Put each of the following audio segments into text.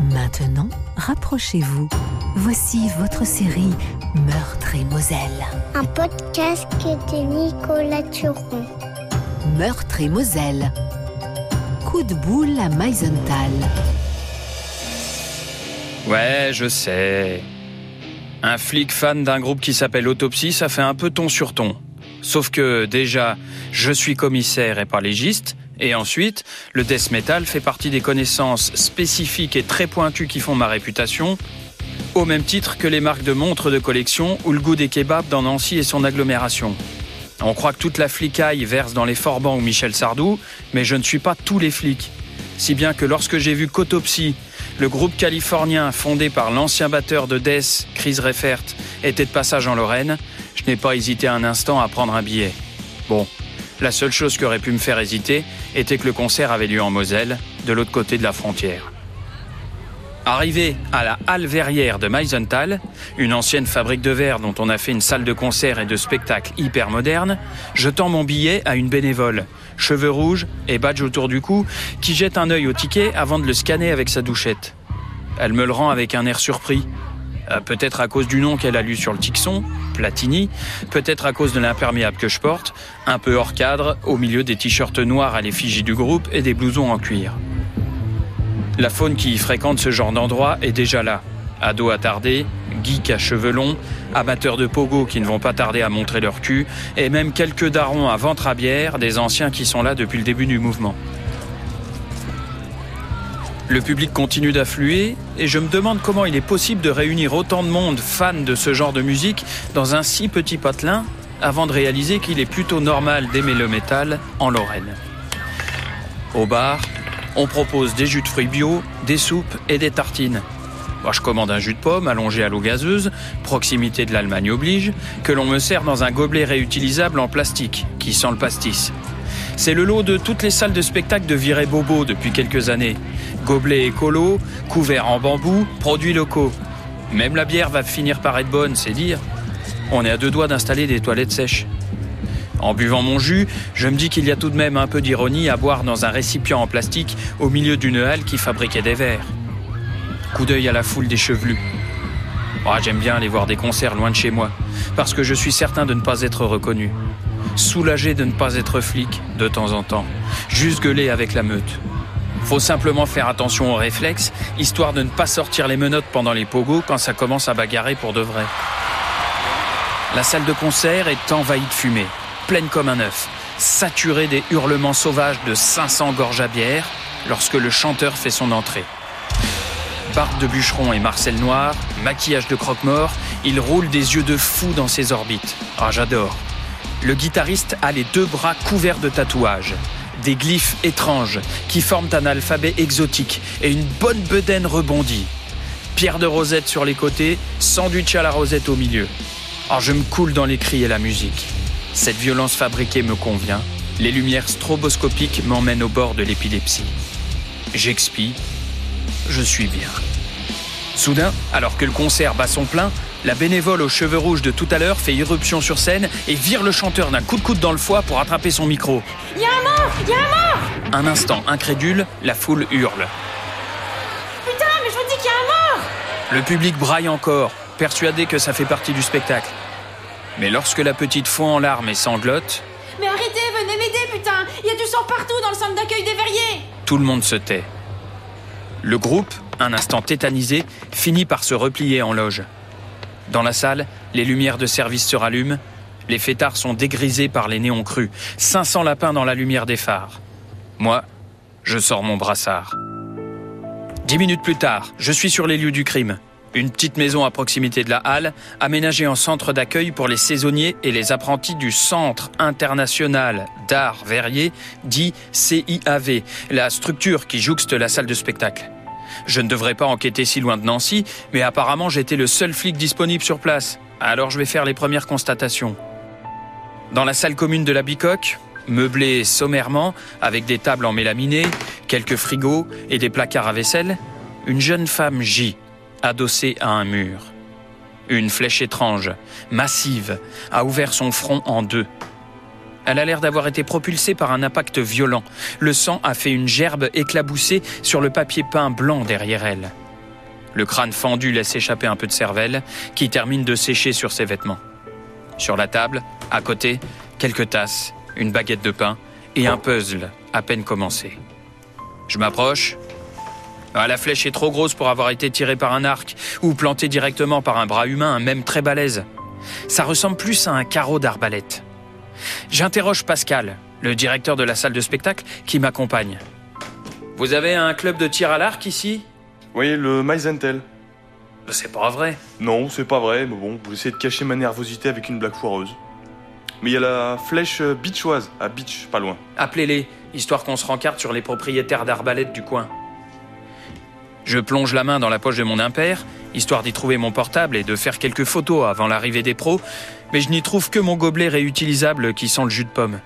Maintenant, rapprochez-vous. Voici votre série Meurtre et Moselle. Un podcast de Nicolas Turon. Meurtre et Moselle. Coup de boule à Meisenthal. Ouais, je sais. Un flic fan d'un groupe qui s'appelle Autopsie, ça fait un peu ton sur ton. Sauf que déjà, je suis commissaire et pas légiste, et ensuite, le death metal fait partie des connaissances spécifiques et très pointues qui font ma réputation, au même titre que les marques de montres de collection ou le goût des kebabs dans Nancy et son agglomération. On croit que toute la flicaille verse dans les Forbans ou Michel Sardou, mais je ne suis pas tous les flics. Si bien que lorsque j'ai vu qu'Autopsie, le groupe californien fondé par l'ancien batteur de Death, Chris Refert, était de passage en Lorraine, je n'ai pas hésité un instant à prendre un billet. Bon, la seule chose qui aurait pu me faire hésiter était que le concert avait lieu en Moselle, de l'autre côté de la frontière. Arrivé à la halle verrière de Meisenthal, une ancienne fabrique de verre dont on a fait une salle de concert et de spectacle hyper moderne, je tends mon billet à une bénévole, cheveux rouges et badge autour du cou, qui jette un œil au ticket avant de le scanner avec sa douchette. Elle me le rend avec un air surpris, euh, peut-être à cause du nom qu'elle a lu sur le tixon, Platini, peut-être à cause de l'imperméable que je porte, un peu hors cadre, au milieu des t-shirts noirs à l'effigie du groupe et des blousons en cuir. La faune qui fréquente ce genre d'endroit est déjà là. Ados attardés, geeks à cheveux longs, amateurs de pogo qui ne vont pas tarder à montrer leur cul, et même quelques darons à ventre à bière, des anciens qui sont là depuis le début du mouvement. Le public continue d'affluer et je me demande comment il est possible de réunir autant de monde fans de ce genre de musique dans un si petit patelin avant de réaliser qu'il est plutôt normal d'aimer le métal en Lorraine. Au bar, on propose des jus de fruits bio, des soupes et des tartines. Moi, je commande un jus de pomme allongé à l'eau gazeuse, proximité de l'Allemagne oblige, que l'on me sert dans un gobelet réutilisable en plastique, qui sent le pastis. C'est le lot de toutes les salles de spectacle de Viré Bobo depuis quelques années. Gobelets écolo, couverts en bambou, produits locaux. Même la bière va finir par être bonne, c'est dire. On est à deux doigts d'installer des toilettes sèches. En buvant mon jus, je me dis qu'il y a tout de même un peu d'ironie à boire dans un récipient en plastique au milieu d'une halle qui fabriquait des verres. Coup d'œil à la foule des chevelus. Oh, J'aime bien aller voir des concerts loin de chez moi, parce que je suis certain de ne pas être reconnu. Soulagé de ne pas être flic de temps en temps, juste gueuler avec la meute. Faut simplement faire attention aux réflexes, histoire de ne pas sortir les menottes pendant les pogos quand ça commence à bagarrer pour de vrai. La salle de concert est envahie de fumée, pleine comme un œuf, saturée des hurlements sauvages de 500 gorges à bière lorsque le chanteur fait son entrée. Barbe de bûcheron et Marcel Noir, maquillage de croque-mort, il roule des yeux de fou dans ses orbites. Ah, j'adore. Le guitariste a les deux bras couverts de tatouages, des glyphes étranges qui forment un alphabet exotique et une bonne bedaine rebondie. Pierre de rosette sur les côtés, sandwich à la rosette au milieu. Alors je me coule dans les cris et la musique. Cette violence fabriquée me convient. Les lumières stroboscopiques m'emmènent au bord de l'épilepsie. J'expie. Je suis bien. Soudain, alors que le concert bat son plein, la bénévole aux cheveux rouges de tout à l'heure fait irruption sur scène et vire le chanteur d'un coup de coude dans le foie pour attraper son micro. Y a un mort Y a un mort Un instant incrédule, la foule hurle. Putain, mais je vous dis qu'il y a un mort Le public braille encore, persuadé que ça fait partie du spectacle. Mais lorsque la petite fond en larmes et sanglote, Mais arrêtez, venez m'aider, putain Il y a du sang partout dans le centre d'accueil des verriers tout le monde se tait. Le groupe, un instant tétanisé, finit par se replier en loge. Dans la salle, les lumières de service se rallument, les fêtards sont dégrisés par les néons crus, 500 lapins dans la lumière des phares. Moi, je sors mon brassard. Dix minutes plus tard, je suis sur les lieux du crime. Une petite maison à proximité de la halle, aménagée en centre d'accueil pour les saisonniers et les apprentis du Centre international d'art verrier, dit CIAV, la structure qui jouxte la salle de spectacle. Je ne devrais pas enquêter si loin de Nancy, mais apparemment j'étais le seul flic disponible sur place. Alors je vais faire les premières constatations. Dans la salle commune de la Bicoque, meublée sommairement, avec des tables en mélaminé, quelques frigos et des placards à vaisselle, une jeune femme gît, adossée à un mur. Une flèche étrange, massive, a ouvert son front en deux. Elle a l'air d'avoir été propulsée par un impact violent. Le sang a fait une gerbe éclaboussée sur le papier peint blanc derrière elle. Le crâne fendu laisse échapper un peu de cervelle, qui termine de sécher sur ses vêtements. Sur la table, à côté, quelques tasses, une baguette de pain et un puzzle à peine commencé. Je m'approche. Ah, la flèche est trop grosse pour avoir été tirée par un arc ou plantée directement par un bras humain, même très balèze. Ça ressemble plus à un carreau d'arbalète. J'interroge Pascal, le directeur de la salle de spectacle, qui m'accompagne. Vous avez un club de tir à l'arc ici? Oui, le Maizentel. C'est pas vrai. Non, c'est pas vrai, mais bon, j'essaie de cacher ma nervosité avec une blague foireuse. Mais il y a la flèche beachoise, à Beach, pas loin. Appelez-les, histoire qu'on se rencarte sur les propriétaires d'arbalètes du coin. Je plonge la main dans la poche de mon impair, histoire d'y trouver mon portable et de faire quelques photos avant l'arrivée des pros, mais je n'y trouve que mon gobelet réutilisable qui sent le jus de pomme.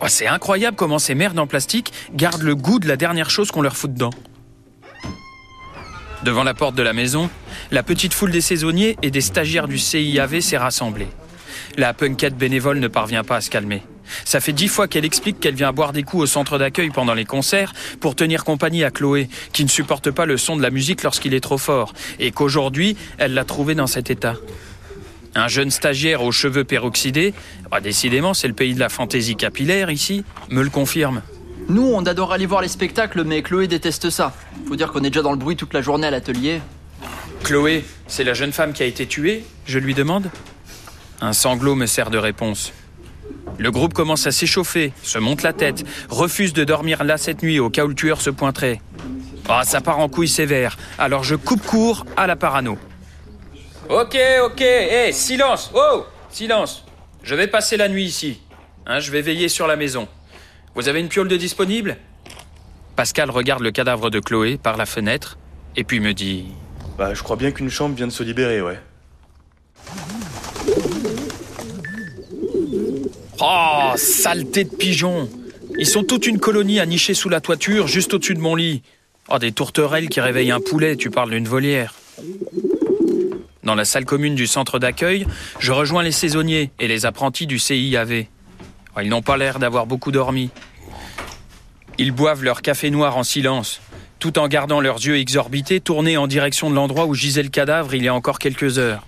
Oh, c'est incroyable comment ces merdes en plastique gardent le goût de la dernière chose qu'on leur fout dedans. Devant la porte de la maison, la petite foule des saisonniers et des stagiaires du CIAV s'est rassemblée. La punkette bénévole ne parvient pas à se calmer. Ça fait dix fois qu'elle explique qu'elle vient boire des coups au centre d'accueil pendant les concerts pour tenir compagnie à Chloé, qui ne supporte pas le son de la musique lorsqu'il est trop fort, et qu'aujourd'hui, elle l'a trouvé dans cet état. Un jeune stagiaire aux cheveux peroxydés, bah, décidément c'est le pays de la fantaisie capillaire ici, me le confirme. Nous, on adore aller voir les spectacles, mais Chloé déteste ça. Faut dire qu'on est déjà dans le bruit toute la journée à l'atelier. Chloé, c'est la jeune femme qui a été tuée Je lui demande. Un sanglot me sert de réponse. Le groupe commence à s'échauffer, se monte la tête, refuse de dormir là cette nuit au cas où le tueur se pointerait. Ah, ça part en couille sévère, alors je coupe court à la parano. Ok, ok, hé, silence, oh, silence. Je vais passer la nuit ici. Hein, je vais veiller sur la maison. Vous avez une piole de disponible? Pascal regarde le cadavre de Chloé par la fenêtre et puis me dit Bah, je crois bien qu'une chambre vient de se libérer, ouais. Oh, saleté de pigeons Ils sont toute une colonie à nicher sous la toiture, juste au-dessus de mon lit. Oh, des tourterelles qui réveillent un poulet, tu parles d'une volière. Dans la salle commune du centre d'accueil, je rejoins les saisonniers et les apprentis du CIAV. Oh, ils n'ont pas l'air d'avoir beaucoup dormi. Ils boivent leur café noir en silence, tout en gardant leurs yeux exorbités tournés en direction de l'endroit où gisait le cadavre il y a encore quelques heures.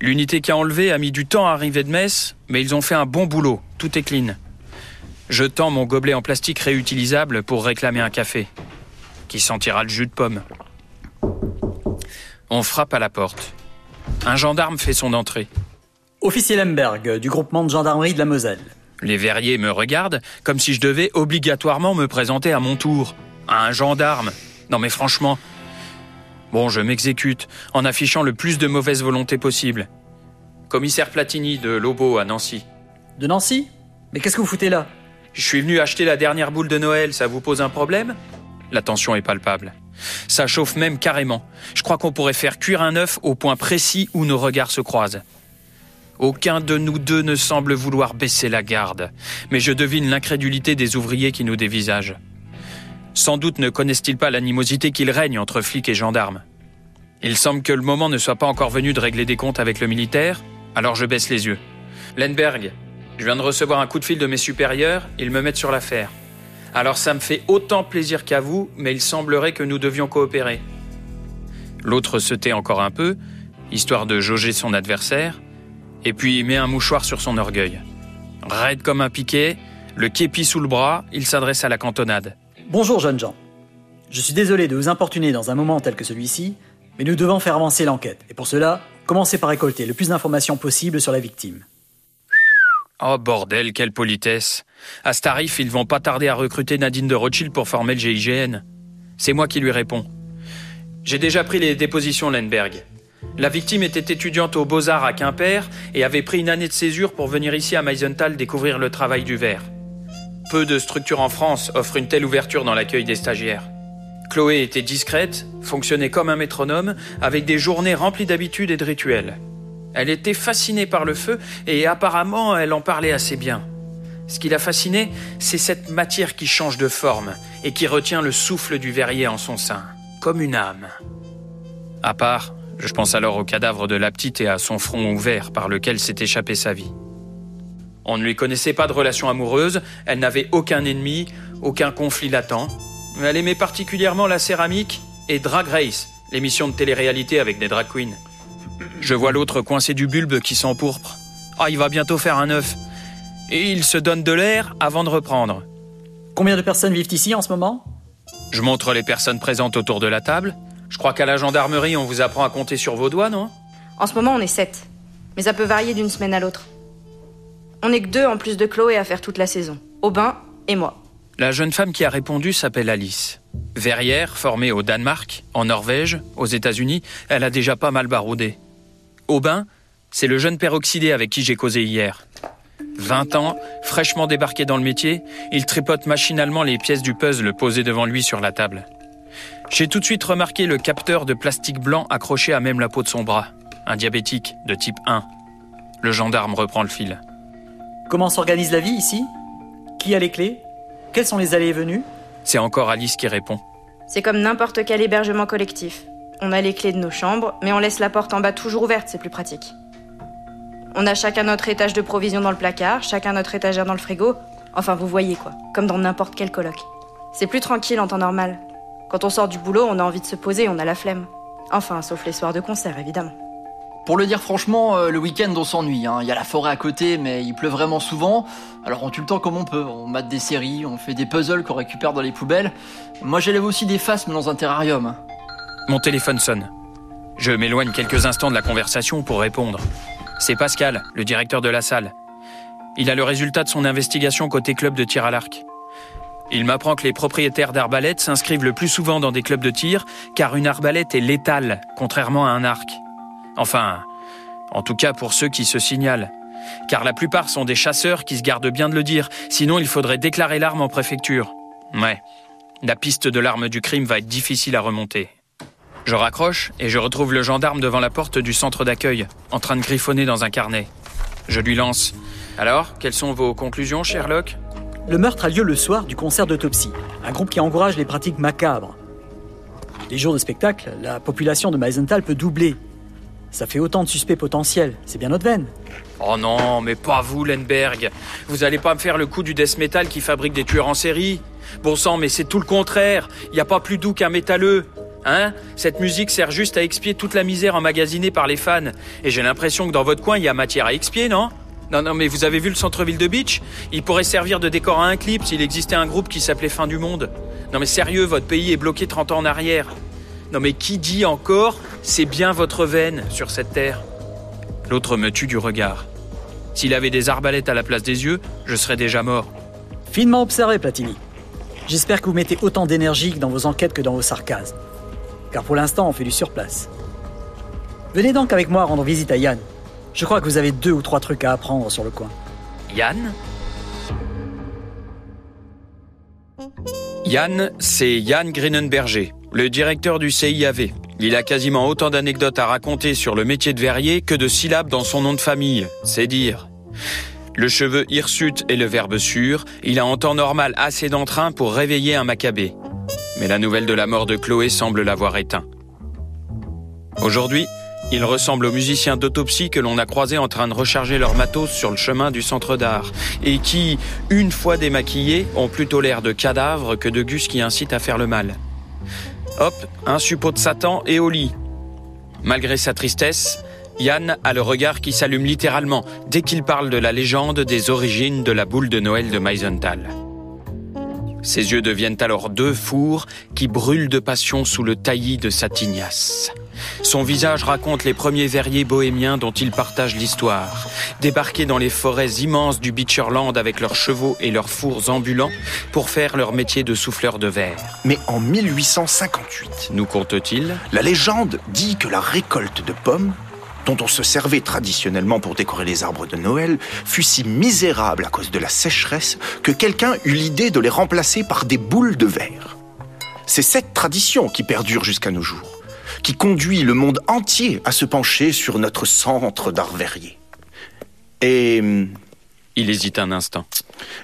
L'unité qui a enlevé a mis du temps à arriver de messe, mais ils ont fait un bon boulot, tout est clean. Je tends mon gobelet en plastique réutilisable pour réclamer un café, qui sentira le jus de pomme. On frappe à la porte. Un gendarme fait son entrée. Officier Lemberg, du groupement de gendarmerie de la Moselle. Les verriers me regardent comme si je devais obligatoirement me présenter à mon tour. À un gendarme. Non mais franchement, Bon, je m'exécute en affichant le plus de mauvaise volonté possible. Commissaire Platini de Lobo à Nancy. De Nancy? Mais qu'est-ce que vous foutez là? Je suis venu acheter la dernière boule de Noël, ça vous pose un problème? La tension est palpable. Ça chauffe même carrément. Je crois qu'on pourrait faire cuire un œuf au point précis où nos regards se croisent. Aucun de nous deux ne semble vouloir baisser la garde, mais je devine l'incrédulité des ouvriers qui nous dévisagent. Sans doute ne connaissent-ils pas l'animosité qu'il règne entre flics et gendarmes. Il semble que le moment ne soit pas encore venu de régler des comptes avec le militaire, alors je baisse les yeux. Lenberg, je viens de recevoir un coup de fil de mes supérieurs, ils me mettent sur l'affaire. Alors ça me fait autant plaisir qu'à vous, mais il semblerait que nous devions coopérer. L'autre se tait encore un peu, histoire de jauger son adversaire, et puis met un mouchoir sur son orgueil. Raide comme un piquet, le képi sous le bras, il s'adresse à la cantonade. Bonjour jeunes gens. Je suis désolé de vous importuner dans un moment tel que celui-ci, mais nous devons faire avancer l'enquête. Et pour cela, commencez par récolter le plus d'informations possible sur la victime. Oh bordel, quelle politesse. À ce tarif, ils vont pas tarder à recruter Nadine de Rothschild pour former le GIGN. C'est moi qui lui réponds. J'ai déjà pris les dépositions Lenberg. La victime était étudiante aux Beaux-Arts à Quimper et avait pris une année de césure pour venir ici à Meisenthal découvrir le travail du verre. Peu de structures en France offrent une telle ouverture dans l'accueil des stagiaires. Chloé était discrète, fonctionnait comme un métronome, avec des journées remplies d'habitudes et de rituels. Elle était fascinée par le feu et apparemment elle en parlait assez bien. Ce qui la fascinait, c'est cette matière qui change de forme et qui retient le souffle du verrier en son sein, comme une âme. À part, je pense alors au cadavre de la petite et à son front ouvert par lequel s'est échappée sa vie. On ne lui connaissait pas de relation amoureuse, elle n'avait aucun ennemi, aucun conflit latent. Elle aimait particulièrement la céramique et Drag Race, l'émission de télé-réalité avec des drag queens. Je vois l'autre coincé du bulbe qui s'empourpre. Ah, il va bientôt faire un œuf. Et il se donne de l'air avant de reprendre. Combien de personnes vivent ici en ce moment? Je montre les personnes présentes autour de la table. Je crois qu'à la gendarmerie, on vous apprend à compter sur vos doigts, non? En ce moment, on est sept. Mais ça peut varier d'une semaine à l'autre. On n'est que deux en plus de Chloé à faire toute la saison. Aubin et moi. La jeune femme qui a répondu s'appelle Alice. Verrière, formée au Danemark, en Norvège, aux États-Unis, elle a déjà pas mal baroudé. Aubin, c'est le jeune peroxydé avec qui j'ai causé hier. 20 ans, fraîchement débarqué dans le métier, il tripote machinalement les pièces du puzzle posées devant lui sur la table. J'ai tout de suite remarqué le capteur de plastique blanc accroché à même la peau de son bras. Un diabétique de type 1. Le gendarme reprend le fil. Comment s'organise la vie ici? Qui a les clés? Quels sont les allées et venues? C'est encore Alice qui répond. C'est comme n'importe quel hébergement collectif. On a les clés de nos chambres, mais on laisse la porte en bas toujours ouverte, c'est plus pratique. On a chacun notre étage de provisions dans le placard, chacun notre étagère dans le frigo. Enfin, vous voyez quoi, comme dans n'importe quel coloc. C'est plus tranquille en temps normal. Quand on sort du boulot, on a envie de se poser, on a la flemme. Enfin, sauf les soirs de concert, évidemment. Pour le dire franchement, euh, le week-end on s'ennuie. hein. Il y a la forêt à côté, mais il pleut vraiment souvent. Alors on tue le temps comme on peut. On mate des séries, on fait des puzzles qu'on récupère dans les poubelles. Moi j'élève aussi des phasmes dans un terrarium. Mon téléphone sonne. Je m'éloigne quelques instants de la conversation pour répondre. C'est Pascal, le directeur de la salle. Il a le résultat de son investigation côté club de tir à l'arc. Il m'apprend que les propriétaires d'arbalètes s'inscrivent le plus souvent dans des clubs de tir, car une arbalète est létale, contrairement à un arc. Enfin, en tout cas pour ceux qui se signalent. Car la plupart sont des chasseurs qui se gardent bien de le dire, sinon il faudrait déclarer l'arme en préfecture. Ouais, la piste de l'arme du crime va être difficile à remonter. Je raccroche et je retrouve le gendarme devant la porte du centre d'accueil, en train de griffonner dans un carnet. Je lui lance. Alors, quelles sont vos conclusions, Sherlock? Le meurtre a lieu le soir du concert d'autopsie, un groupe qui encourage les pratiques macabres. Les jours de spectacle, la population de Meisenthal peut doubler. Ça fait autant de suspects potentiels, c'est bien notre veine. Oh non, mais pas vous, Lenberg. Vous allez pas me faire le coup du death metal qui fabrique des tueurs en série. Bon sang, mais c'est tout le contraire. Y a pas plus doux qu'un métalleux. Hein? Cette musique sert juste à expier toute la misère emmagasinée par les fans. Et j'ai l'impression que dans votre coin, il y a matière à expier, non? Non, non, mais vous avez vu le centre-ville de Beach? Il pourrait servir de décor à un clip s'il existait un groupe qui s'appelait Fin du Monde. Non mais sérieux, votre pays est bloqué 30 ans en arrière. Non mais qui dit encore c'est bien votre veine sur cette terre? L'autre me tue du regard. S'il avait des arbalètes à la place des yeux, je serais déjà mort. Finement observé, Platini. J'espère que vous mettez autant d'énergie dans vos enquêtes que dans vos sarcasmes. Car pour l'instant, on fait du surplace. Venez donc avec moi rendre visite à Yann. Je crois que vous avez deux ou trois trucs à apprendre sur le coin. Yann? Yann, c'est Yann Grinenberger, le directeur du CIAV. Il a quasiment autant d'anecdotes à raconter sur le métier de verrier que de syllabes dans son nom de famille, c'est dire. Le cheveu hirsute et le verbe sûr, il a en temps normal assez d'entrain pour réveiller un macabé. Mais la nouvelle de la mort de Chloé semble l'avoir éteint. Aujourd'hui, il ressemble aux musiciens d'autopsie que l'on a croisés en train de recharger leur matos sur le chemin du centre d'art, et qui, une fois démaquillés, ont plutôt l'air de cadavres que de gus qui incitent à faire le mal. Hop, un suppôt de Satan et au lit. Malgré sa tristesse, Yann a le regard qui s'allume littéralement dès qu'il parle de la légende des origines de la boule de Noël de Meisenthal. Ses yeux deviennent alors deux fours qui brûlent de passion sous le taillis de sa tignasse. Son visage raconte les premiers verriers bohémiens dont il partage l'histoire. Débarqués dans les forêts immenses du Beecherland avec leurs chevaux et leurs fours ambulants pour faire leur métier de souffleur de verre. Mais en 1858, Nous compte-t-il? la légende dit que la récolte de pommes, dont on se servait traditionnellement pour décorer les arbres de Noël, fut si misérable à cause de la sécheresse que quelqu'un eut l'idée de les remplacer par des boules de verre. C'est cette tradition qui perdure jusqu'à nos jours, qui conduit le monde entier à se pencher sur notre centre d'art verrier. Et Il hésite un instant.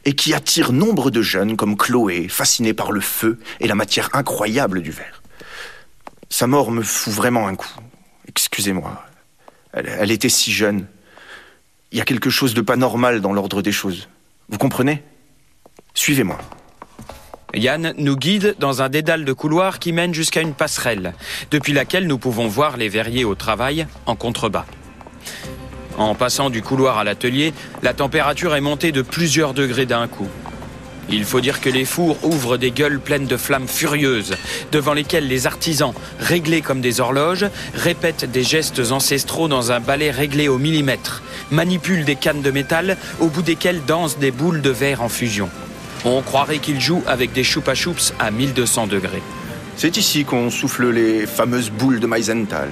et qui attire nombre de jeunes comme Chloé, fascinés par le feu et la matière incroyable du verre. Sa mort me fout vraiment un coup. Excusez-moi. Elle, était si jeune. Il y a quelque chose de pas normal dans l'ordre des choses. Vous comprenez? Suivez-moi. Yann nous guide dans un dédale de couloirs qui mène jusqu'à une passerelle, depuis laquelle nous pouvons voir les verriers au travail en contrebas. En passant du couloir à l'atelier, la température est montée de plusieurs degrés d'un coup. Il faut dire que les fours ouvrent des gueules pleines de flammes furieuses, devant lesquelles les artisans, réglés comme des horloges, répètent des gestes ancestraux dans un balai réglé au millimètre, manipulent des cannes de métal au bout desquelles dansent des boules de verre en fusion. On croirait qu'ils jouent avec des choupa choups à 1200 degrés. C'est ici qu'on souffle les fameuses boules de Meisenthal.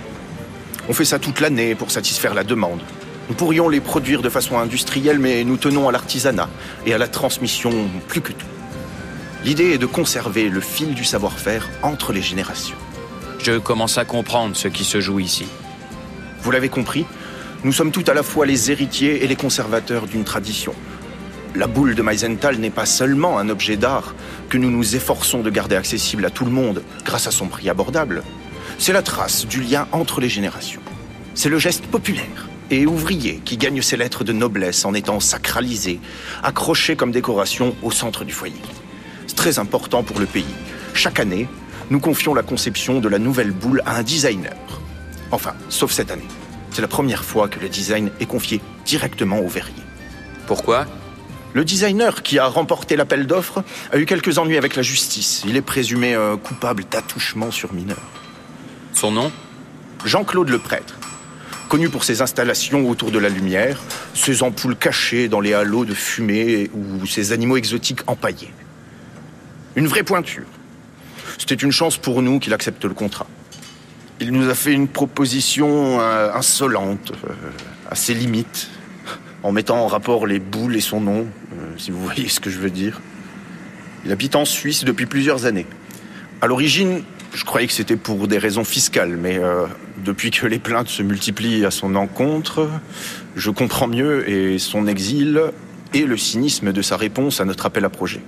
On fait ça toute l'année pour satisfaire la demande. Nous pourrions les produire de façon industrielle, mais nous tenons à l'artisanat et à la transmission plus que tout. L'idée est de conserver le fil du savoir-faire entre les générations. Je commence à comprendre ce qui se joue ici. Vous l'avez compris, nous sommes tout à la fois les héritiers et les conservateurs d'une tradition. La boule de Meisenthal n'est pas seulement un objet d'art que nous nous efforçons de garder accessible à tout le monde grâce à son prix abordable. C'est la trace du lien entre les générations. C'est le geste populaire et ouvrier qui gagne ses lettres de noblesse en étant sacralisé, accroché comme décoration au centre du foyer. C'est très important pour le pays. Chaque année, nous confions la conception de la nouvelle boule à un designer. Enfin, sauf cette année. C'est la première fois que le design est confié directement au verrier. Pourquoi? Le designer qui a remporté l'appel d'offres a eu quelques ennuis avec la justice. Il est présumé euh, coupable d'attouchement sur mineur. Son nom? Jean-Claude le prêtre connu pour ses installations autour de la lumière, ses ampoules cachées dans les halos de fumée ou ses animaux exotiques empaillés. Une vraie pointure. C'était une chance pour nous qu'il accepte le contrat. Il nous a fait une proposition euh, insolente, euh, à ses limites, en mettant en rapport les boules et son nom, euh, si vous voyez ce que je veux dire. Il habite en Suisse depuis plusieurs années. À l'origine, je croyais que c'était pour des raisons fiscales, mais euh, depuis que les plaintes se multiplient à son encontre, je comprends mieux et son exil et le cynisme de sa réponse à notre appel à projet.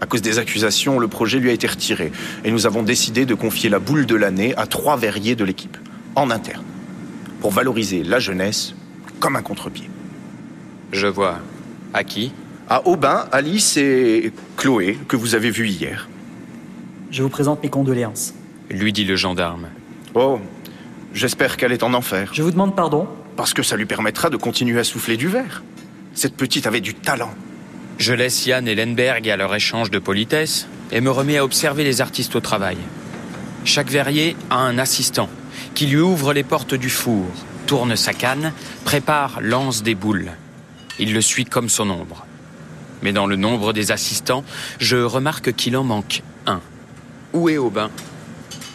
À cause des accusations, le projet lui a été retiré et nous avons décidé de confier la boule de l'année à trois verriers de l'équipe, en interne, pour valoriser la jeunesse comme un contre-pied. Je vois. À qui? À Aubin, Alice et Chloé, que vous avez vus hier. Je vous présente mes condoléances. lui dit le gendarme. Oh, j'espère qu'elle est en enfer. Je vous demande pardon. Parce que ça lui permettra de continuer à souffler du verre. Cette petite avait du talent. Je laisse Yann et Lenberg à leur échange de politesse et me remets à observer les artistes au travail. Chaque verrier a un assistant qui lui ouvre les portes du four, tourne sa canne, prépare, lance des boules. Il le suit comme son ombre. Mais dans le nombre des assistants, je remarque qu'il en manque. Où est Aubin?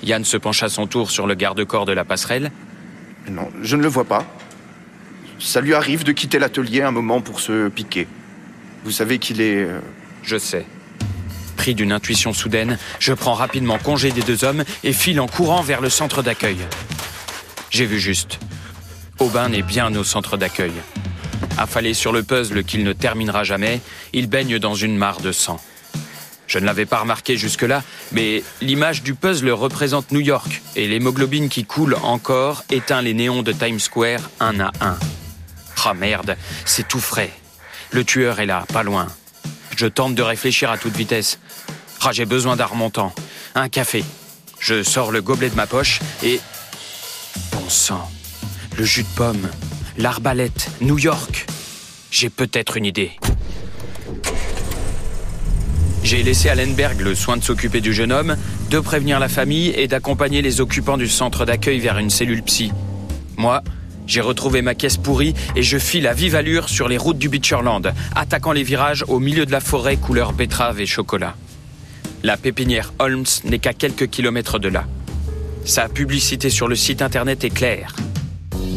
Yann se penche à son tour sur le garde-corps de la passerelle. Non, je ne le vois pas. Ça lui arrive de quitter l'atelier un moment pour se piquer. Vous savez qu'il est... euh, Je sais. Pris d'une intuition soudaine, je prends rapidement congé des deux hommes et file en courant vers le centre d'accueil. J'ai vu juste. Aubin est bien au centre d'accueil. Affalé sur le puzzle qu'il ne terminera jamais, il baigne dans une mare de sang. Je ne l'avais pas remarqué jusque-là, mais l'image du puzzle représente New York et l'hémoglobine qui coule encore éteint les néons de Times Square un à un. Ah merde, c'est tout frais. Le tueur est là, pas loin. Je tente de réfléchir à toute vitesse. Ah, j'ai besoin d'un remontant. Un café. Je sors le gobelet de ma poche et... Bon sang. Le jus de pomme. L'arbalète. New York. J'ai peut-être une idée. J'ai laissé à Lenberg le soin de s'occuper du jeune homme, de prévenir la famille et d'accompagner les occupants du centre d'accueil vers une cellule psy. Moi, j'ai retrouvé ma caisse pourrie et je file à vive allure sur les routes du Beecherland, attaquant les virages au milieu de la forêt couleur betterave et chocolat. La pépinière Holmes n'est qu'à quelques kilomètres de là. Sa publicité sur le site internet est claire.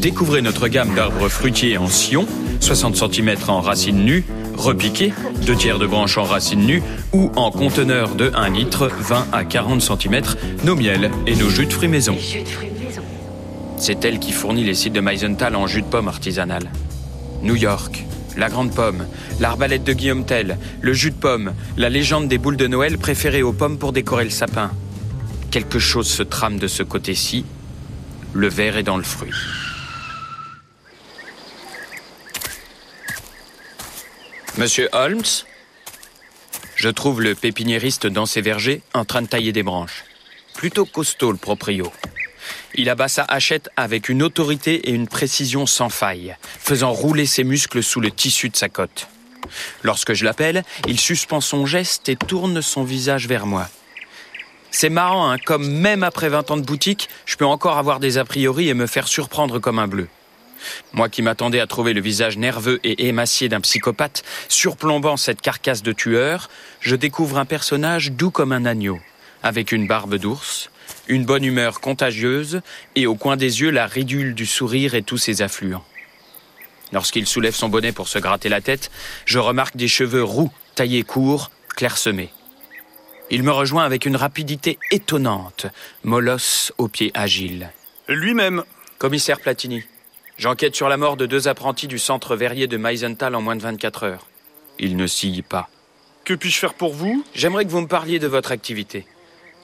Découvrez notre gamme d'arbres fruitiers en sillon, 60 cm en racines nues, repiquées, 2 tiers de branches en racines nues ou en conteneur de 1 litre, 20 à 40 cm, nos miels et nos jus de fruits maison. C'est elle qui fournit les sites de Meisenthal en jus de pomme artisanal. New York, la grande pomme, l'arbalète de Guillaume Tell, le jus de pomme, la légende des boules de Noël préférées aux pommes pour décorer le sapin. Quelque chose se trame de ce côté-ci. Le verre est dans le fruit. Monsieur Holmes Je trouve le pépiniériste dans ses vergers en train de tailler des branches. Plutôt costaud le proprio. Il abat sa hachette avec une autorité et une précision sans faille, faisant rouler ses muscles sous le tissu de sa cotte. Lorsque je l'appelle, il suspend son geste et tourne son visage vers moi. C'est marrant, hein, comme même après 20 ans de boutique, je peux encore avoir des a priori et me faire surprendre comme un bleu. Moi qui m'attendais à trouver le visage nerveux et émacié d'un psychopathe, surplombant cette carcasse de tueur, je découvre un personnage doux comme un agneau, avec une barbe d'ours, une bonne humeur contagieuse et au coin des yeux la ridule du sourire et tous ses affluents. Lorsqu'il soulève son bonnet pour se gratter la tête, je remarque des cheveux roux, taillés courts, clairsemés. Il me rejoint avec une rapidité étonnante, molosse aux pieds agiles. Lui-même. Commissaire Platini, j'enquête sur la mort de deux apprentis du centre verrier de Meisenthal en moins de 24 heures. Il ne scie pas. Que puis-je faire pour vous? J'aimerais que vous me parliez de votre activité.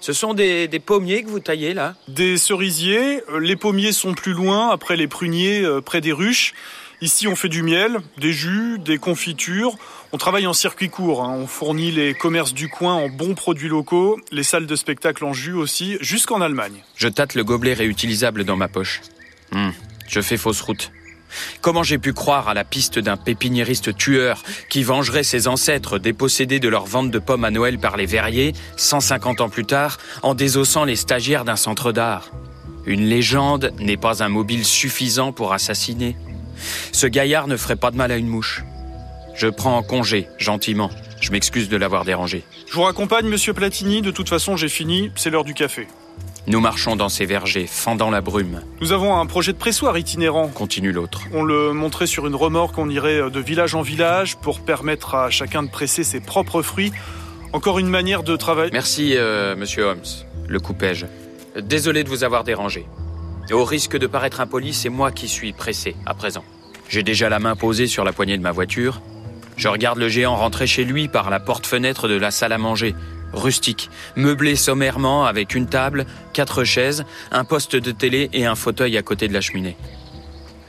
Ce sont des, des, pommiers que vous taillez là Des cerisiers. Les pommiers sont plus loin, après les pruniers, euh, près des ruches. Ici, on fait du miel, des jus, des confitures. On travaille en circuit court. Hein. On fournit les commerces du coin en bons produits locaux, les salles de spectacle en jus aussi, jusqu'en Allemagne. Je tâte le gobelet réutilisable dans ma poche. Hum, je fais fausse route. Comment j'ai pu croire à la piste d'un pépiniériste tueur qui vengerait ses ancêtres dépossédés de leur vente de pommes à Noël par les verriers, 150 ans plus tard, en désossant les stagiaires d'un centre d'art? Une légende n'est pas un mobile suffisant pour assassiner. Ce gaillard ne ferait pas de mal à une mouche. Je prends en congé, gentiment. Je m'excuse de l'avoir dérangé. Je vous raccompagne, monsieur Platini. De toute façon, j'ai fini. C'est l'heure du café. Nous marchons dans ces vergers, fendant la brume. Nous avons un projet de pressoir itinérant. Continue l'autre. On le montrait sur une remorque, on irait de village en village pour permettre à chacun de presser ses propres fruits. Encore une manière de travailler. Merci, euh, monsieur Holmes. Le coupai-je. Désolé de vous avoir dérangé. Au risque de paraître impoli, c'est moi qui suis pressé à présent. J'ai déjà la main posée sur la poignée de ma voiture. Je regarde le géant rentrer chez lui par la porte-fenêtre de la salle à manger, rustique, meublé sommairement avec une table, quatre chaises, un poste de télé et un fauteuil à côté de la cheminée.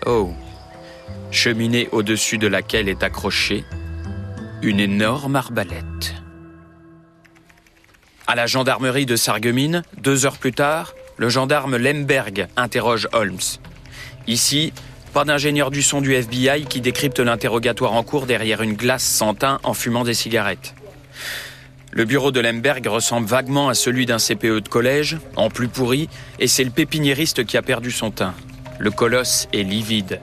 Oh, cheminée au-dessus de laquelle est accrochée une énorme arbalète. À la gendarmerie de Sarreguemines, deux heures plus tard, le gendarme Lemberg interroge Holmes. Ici, pas d'ingénieur du son du FBI qui décrypte l'interrogatoire en cours derrière une glace sans teint en fumant des cigarettes. Le bureau de Lemberg ressemble vaguement à celui d'un CPE de collège, en plus pourri, et c'est le pépiniériste qui a perdu son teint. Le colosse est livide.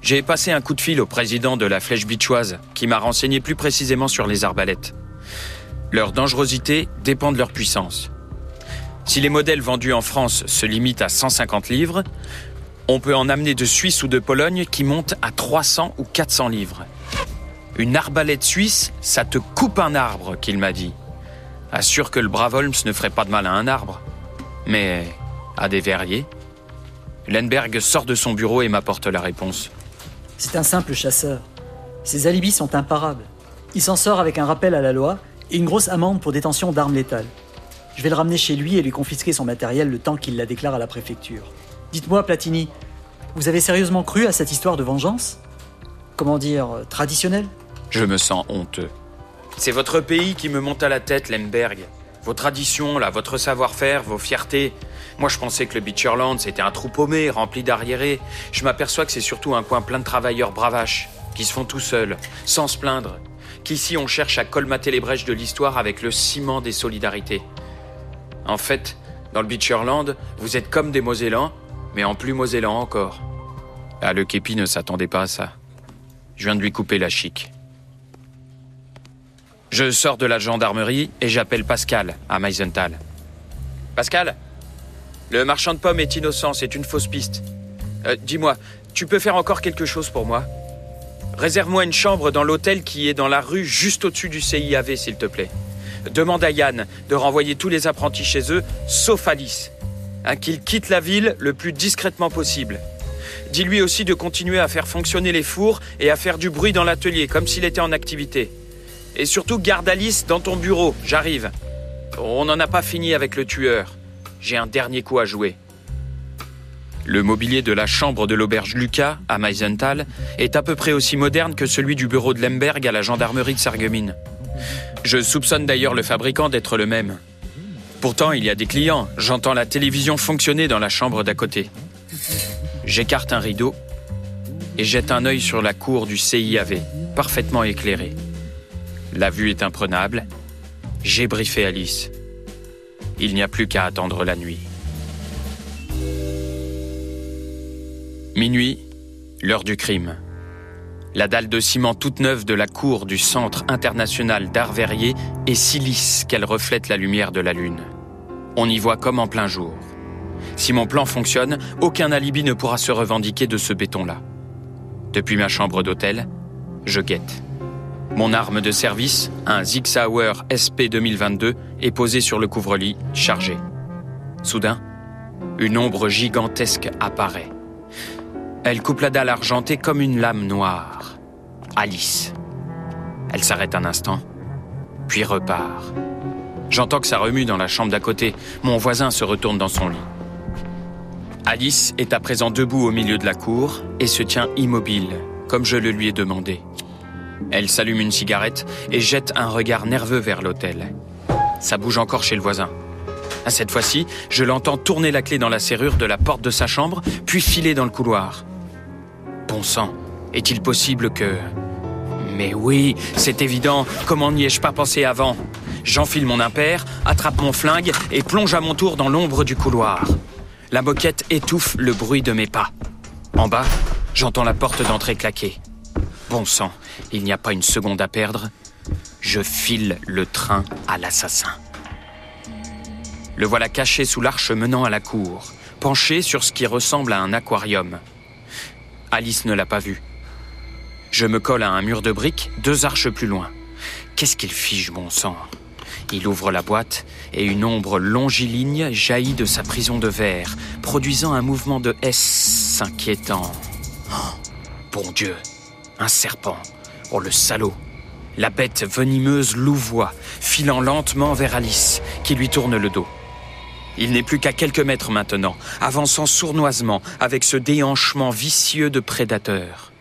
J'ai passé un coup de fil au président de la flèche bichoise, qui m'a renseigné plus précisément sur les arbalètes. Leur dangerosité dépend de leur puissance. Si les modèles vendus en France se limitent à 150 livres, on peut en amener de Suisse ou de Pologne qui montent à 300 ou 400 livres. Une arbalète suisse, ça te coupe un arbre, qu'il m'a dit. Assure que le brave Holmes ne ferait pas de mal à un arbre. Mais à des verriers Lenberg sort de son bureau et m'apporte la réponse. C'est un simple chasseur. Ses alibis sont imparables. Il s'en sort avec un rappel à la loi et une grosse amende pour détention d'armes létales. Je vais le ramener chez lui et lui confisquer son matériel le temps qu'il la déclare à la préfecture. Dites-moi, Platini, vous avez sérieusement cru à cette histoire de vengeance? Comment dire, euh, traditionnelle? Je me sens honteux. C'est votre pays qui me monte à la tête, Lemberg. Vos traditions, là, votre savoir-faire, vos fiertés. Moi, je pensais que le Beecherland, c'était un trou paumé, rempli d'arriérés. Je m'aperçois que c'est surtout un coin plein de travailleurs bravaches, qui se font tout seuls, sans se plaindre. Qu'ici, on cherche à colmater les brèches de l'histoire avec le ciment des solidarités. En fait, dans le Beecherland, vous êtes comme des Mosellans, mais en plus mosellant encore. Ah, le képi ne s'attendait pas à ça. Je viens de lui couper la chic. Je sors de la gendarmerie et j'appelle Pascal à Meisenthal. Pascal Le marchand de pommes est innocent, c'est une fausse piste. Euh, Dis-moi, tu peux faire encore quelque chose pour moi? Réserve-moi une chambre dans l'hôtel qui est dans la rue juste au-dessus du CIAV, s'il te plaît. Demande à Yann de renvoyer tous les apprentis chez eux, sauf Alice. Hein, qu'il quitte la ville le plus discrètement possible. Dis-lui aussi de continuer à faire fonctionner les fours et à faire du bruit dans l'atelier, comme s'il était en activité. Et surtout, garde Alice dans ton bureau, j'arrive. On n'en a pas fini avec le tueur. J'ai un dernier coup à jouer. Le mobilier de la chambre de l'auberge Lucas, à Meisenthal, est à peu près aussi moderne que celui du bureau de Lemberg à la gendarmerie de Sarreguemines. Je soupçonne d'ailleurs le fabricant d'être le même. Pourtant, il y a des clients. J'entends la télévision fonctionner dans la chambre d'à côté. J'écarte un rideau et jette un œil sur la cour du CIAV, parfaitement éclairée. La vue est imprenable. J'ai briefé Alice. Il n'y a plus qu'à attendre la nuit. Minuit, l'heure du crime. La dalle de ciment toute neuve de la cour du Centre international d'art verrier est si lisse qu'elle reflète la lumière de la lune. On y voit comme en plein jour. Si mon plan fonctionne, aucun alibi ne pourra se revendiquer de ce béton-là. Depuis ma chambre d'hôtel, je guette. Mon arme de service, un Zig Sauer SP 2022, est posée sur le couvre-lit, chargé. Soudain, une ombre gigantesque apparaît. Elle coupe la dalle argentée comme une lame noire. Alice. Elle s'arrête un instant, puis repart. J'entends que ça remue dans la chambre d'à côté. Mon voisin se retourne dans son lit. Alice est à présent debout au milieu de la cour et se tient immobile, comme je le lui ai demandé. Elle s'allume une cigarette et jette un regard nerveux vers l'hôtel. Ça bouge encore chez le voisin. Cette fois-ci, je l'entends tourner la clé dans la serrure de la porte de sa chambre, puis filer dans le couloir. Bon sang, est-il possible que... Mais oui, c'est évident, comment n'y ai-je pas pensé avant? J'enfile mon impair, attrape mon flingue et plonge à mon tour dans l'ombre du couloir. La moquette étouffe le bruit de mes pas. En bas, j'entends la porte d'entrée claquer. Bon sang, il n'y a pas une seconde à perdre. Je file le train à l'assassin. Le voilà caché sous l'arche menant à la cour, penché sur ce qui ressemble à un aquarium. Alice ne l'a pas vu. Je me colle à un mur de briques, deux arches plus loin. Qu'est-ce qu'il fige, mon sang? Il ouvre la boîte et une ombre longiligne jaillit de sa prison de verre, produisant un mouvement de S inquiétant. Oh, bon Dieu, un serpent. Oh le salaud La bête venimeuse louvoie, filant lentement vers Alice, qui lui tourne le dos. Il n'est plus qu'à quelques mètres maintenant, avançant sournoisement avec ce déhanchement vicieux de prédateur.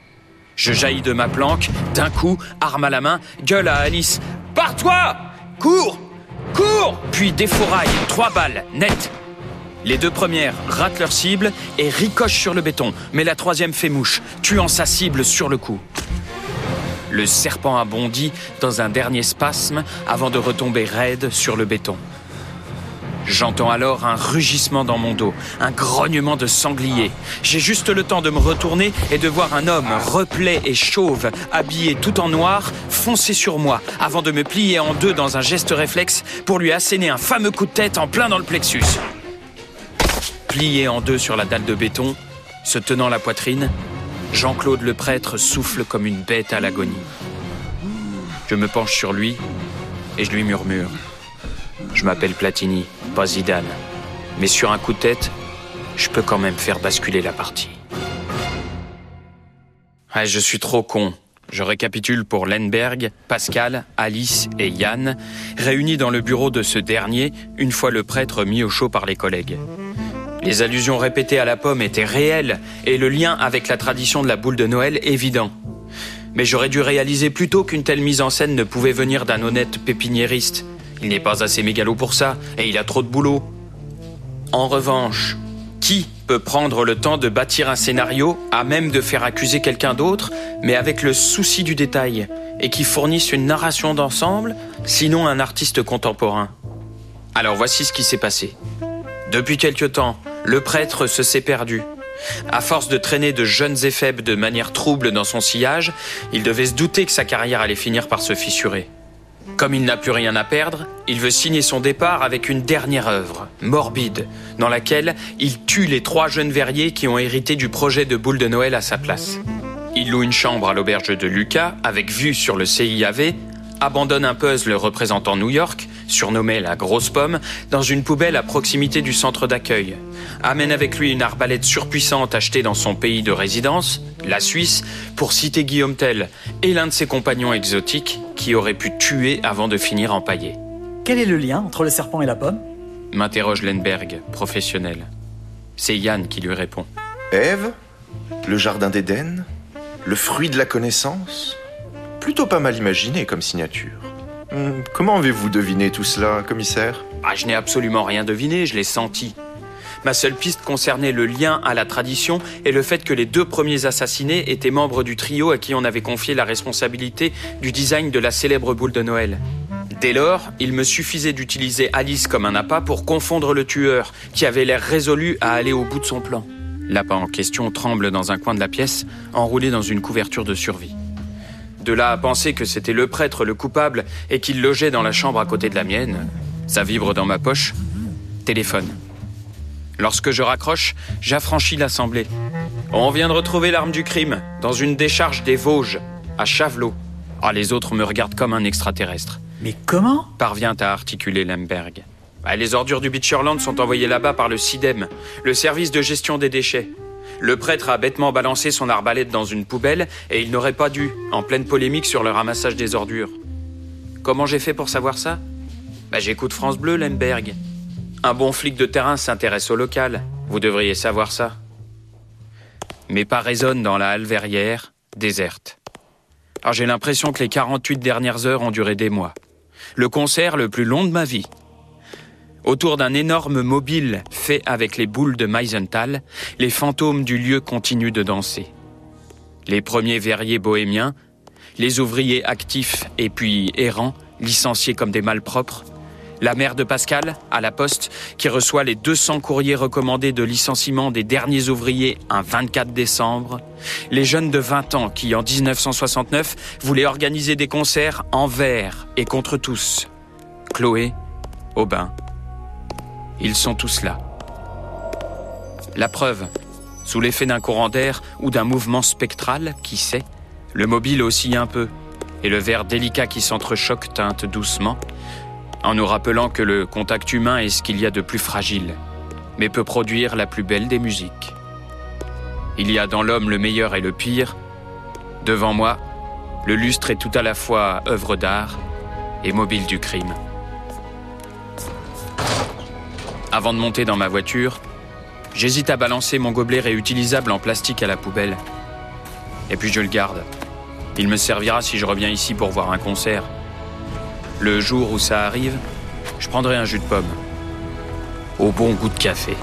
Je jaillis de ma planque, d'un coup, arme à la main, gueule à Alice. Pars-toi Cours Cours Puis défouraille, trois balles, net. Les deux premières ratent leur cible et ricochent sur le béton, mais la troisième fait mouche, tuant sa cible sur le coup. Le serpent a bondi dans un dernier spasme avant de retomber raide sur le béton. J'entends alors un rugissement dans mon dos, un grognement de sanglier. J'ai juste le temps de me retourner et de voir un homme replet et chauve, habillé tout en noir, foncer sur moi, avant de me plier en deux dans un geste réflexe pour lui asséner un fameux coup de tête en plein dans le plexus. Plié en deux sur la dalle de béton, se tenant la poitrine, Jean-Claude le prêtre souffle comme une bête à l'agonie. Je me penche sur lui et je lui murmure. Je m'appelle Platini, pas Zidane. Mais sur un coup de tête, je peux quand même faire basculer la partie. je suis trop con. Je récapitule pour Lenberg, Pascal, Alice et Yann, réunis dans le bureau de ce dernier, une fois le prêtre mis au chaud par les collègues. Les allusions répétées à la pomme étaient réelles et le lien avec la tradition de la boule de Noël évident. Mais j'aurais dû réaliser plus tôt qu'une telle mise en scène ne pouvait venir d'un honnête pépiniériste. Il n'est pas assez mégalo pour ça, et il a trop de boulot. En revanche, qui peut prendre le temps de bâtir un scénario à même de faire accuser quelqu'un d'autre, mais avec le souci du détail, et qui fournisse une narration d'ensemble, sinon un artiste contemporain? Alors voici ce qui s'est passé. Depuis quelque temps, le prêtre se s'est perdu. À force de traîner de jeunes éphèbes de manière trouble dans son sillage, il devait se douter que sa carrière allait finir par se fissurer. Comme il n'a plus rien à perdre, il veut signer son départ avec une dernière œuvre, morbide, dans laquelle il tue les trois jeunes verriers qui ont hérité du projet de boule de Noël à sa place. Il loue une chambre à l'auberge de Lucas avec vue sur le CIAV, abandonne un puzzle représentant New York, surnommé la grosse pomme, dans une poubelle à proximité du centre d'accueil. Amène avec lui une arbalète surpuissante achetée dans son pays de résidence, la Suisse, pour citer Guillaume Tell et l'un de ses compagnons exotiques qui aurait pu tuer avant de finir empaillé. Quel est le lien entre le serpent et la pomme? M'interroge Lenberg, professionnel. C'est Yann qui lui répond. Ève Le jardin d'Éden Le fruit de la connaissance? Plutôt pas mal imaginé comme signature. Hum, Comment avez-vous deviné tout cela, commissaire? Ah, je n'ai absolument rien deviné, je l'ai senti. Ma seule piste concernait le lien à la tradition et le fait que les deux premiers assassinés étaient membres du trio à qui on avait confié la responsabilité du design de la célèbre boule de Noël. Dès lors, il me suffisait d'utiliser Alice comme un appât pour confondre le tueur, qui avait l'air résolu à aller au bout de son plan. L'appât en question tremble dans un coin de la pièce, enroulé dans une couverture de survie. De là à penser que c'était le prêtre le coupable et qu'il logeait dans la chambre à côté de la mienne, ça vibre dans ma poche. Téléphone. Lorsque je raccroche, j'affranchis l'assemblée. On vient de retrouver l'arme du crime dans une décharge des Vosges, à Chavelot. Ah, les autres me regardent comme un extraterrestre. Mais comment? Parvient à articuler Lemberg. Bah, les ordures du Beecherland sont envoyées là-bas par le CIDEM, le service de gestion des déchets. Le prêtre a bêtement balancé son arbalète dans une poubelle et il n'aurait pas dû, en pleine polémique sur le ramassage des ordures. Comment j'ai fait pour savoir ça? Bah, J'écoute France Bleu, Lemberg. Un bon flic de terrain s'intéresse au local. Vous devriez savoir ça. Mes pas résonnent dans la halle verrière, déserte. Alors j'ai l'impression que les 48 dernières heures ont duré des mois. Le concert le plus long de ma vie. Autour d'un énorme mobile fait avec les boules de Meisenthal, les fantômes du lieu continuent de danser. Les premiers verriers bohémiens, les ouvriers actifs et puis errants, licenciés comme des malpropres, la mère de Pascal, à la poste, qui reçoit les 200 courriers recommandés de licenciement des derniers ouvriers un 24 décembre, les jeunes de 20 ans qui, en 1969, voulaient organiser des concerts envers et contre tous. Chloé, Aubin. Ils sont tous là. La preuve, sous l'effet d'un courant d'air ou d'un mouvement spectral, qui sait, le mobile oscille un peu, et le verre délicat qui s'entrechoque teinte doucement, en nous rappelant que le contact humain est ce qu'il y a de plus fragile, mais peut produire la plus belle des musiques. Il y a dans l'homme le meilleur et le pire. Devant moi, le lustre est tout à la fois œuvre d'art et mobile du crime. Avant de monter dans ma voiture, j'hésite à balancer mon gobelet réutilisable en plastique à la poubelle. Et puis je le garde. Il me servira si je reviens ici pour voir un concert. Le jour où ça arrive, je prendrai un jus de pomme. Au bon goût de café.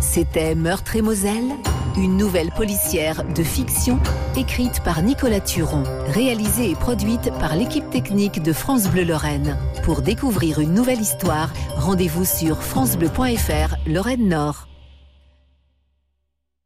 C'était Meurtre et Moselle, une nouvelle policière de fiction écrite par Nicolas Turon, réalisée et produite par l'équipe technique de France Bleu Lorraine. Pour découvrir une nouvelle histoire, rendez-vous sur francebleu.fr Lorraine Nord.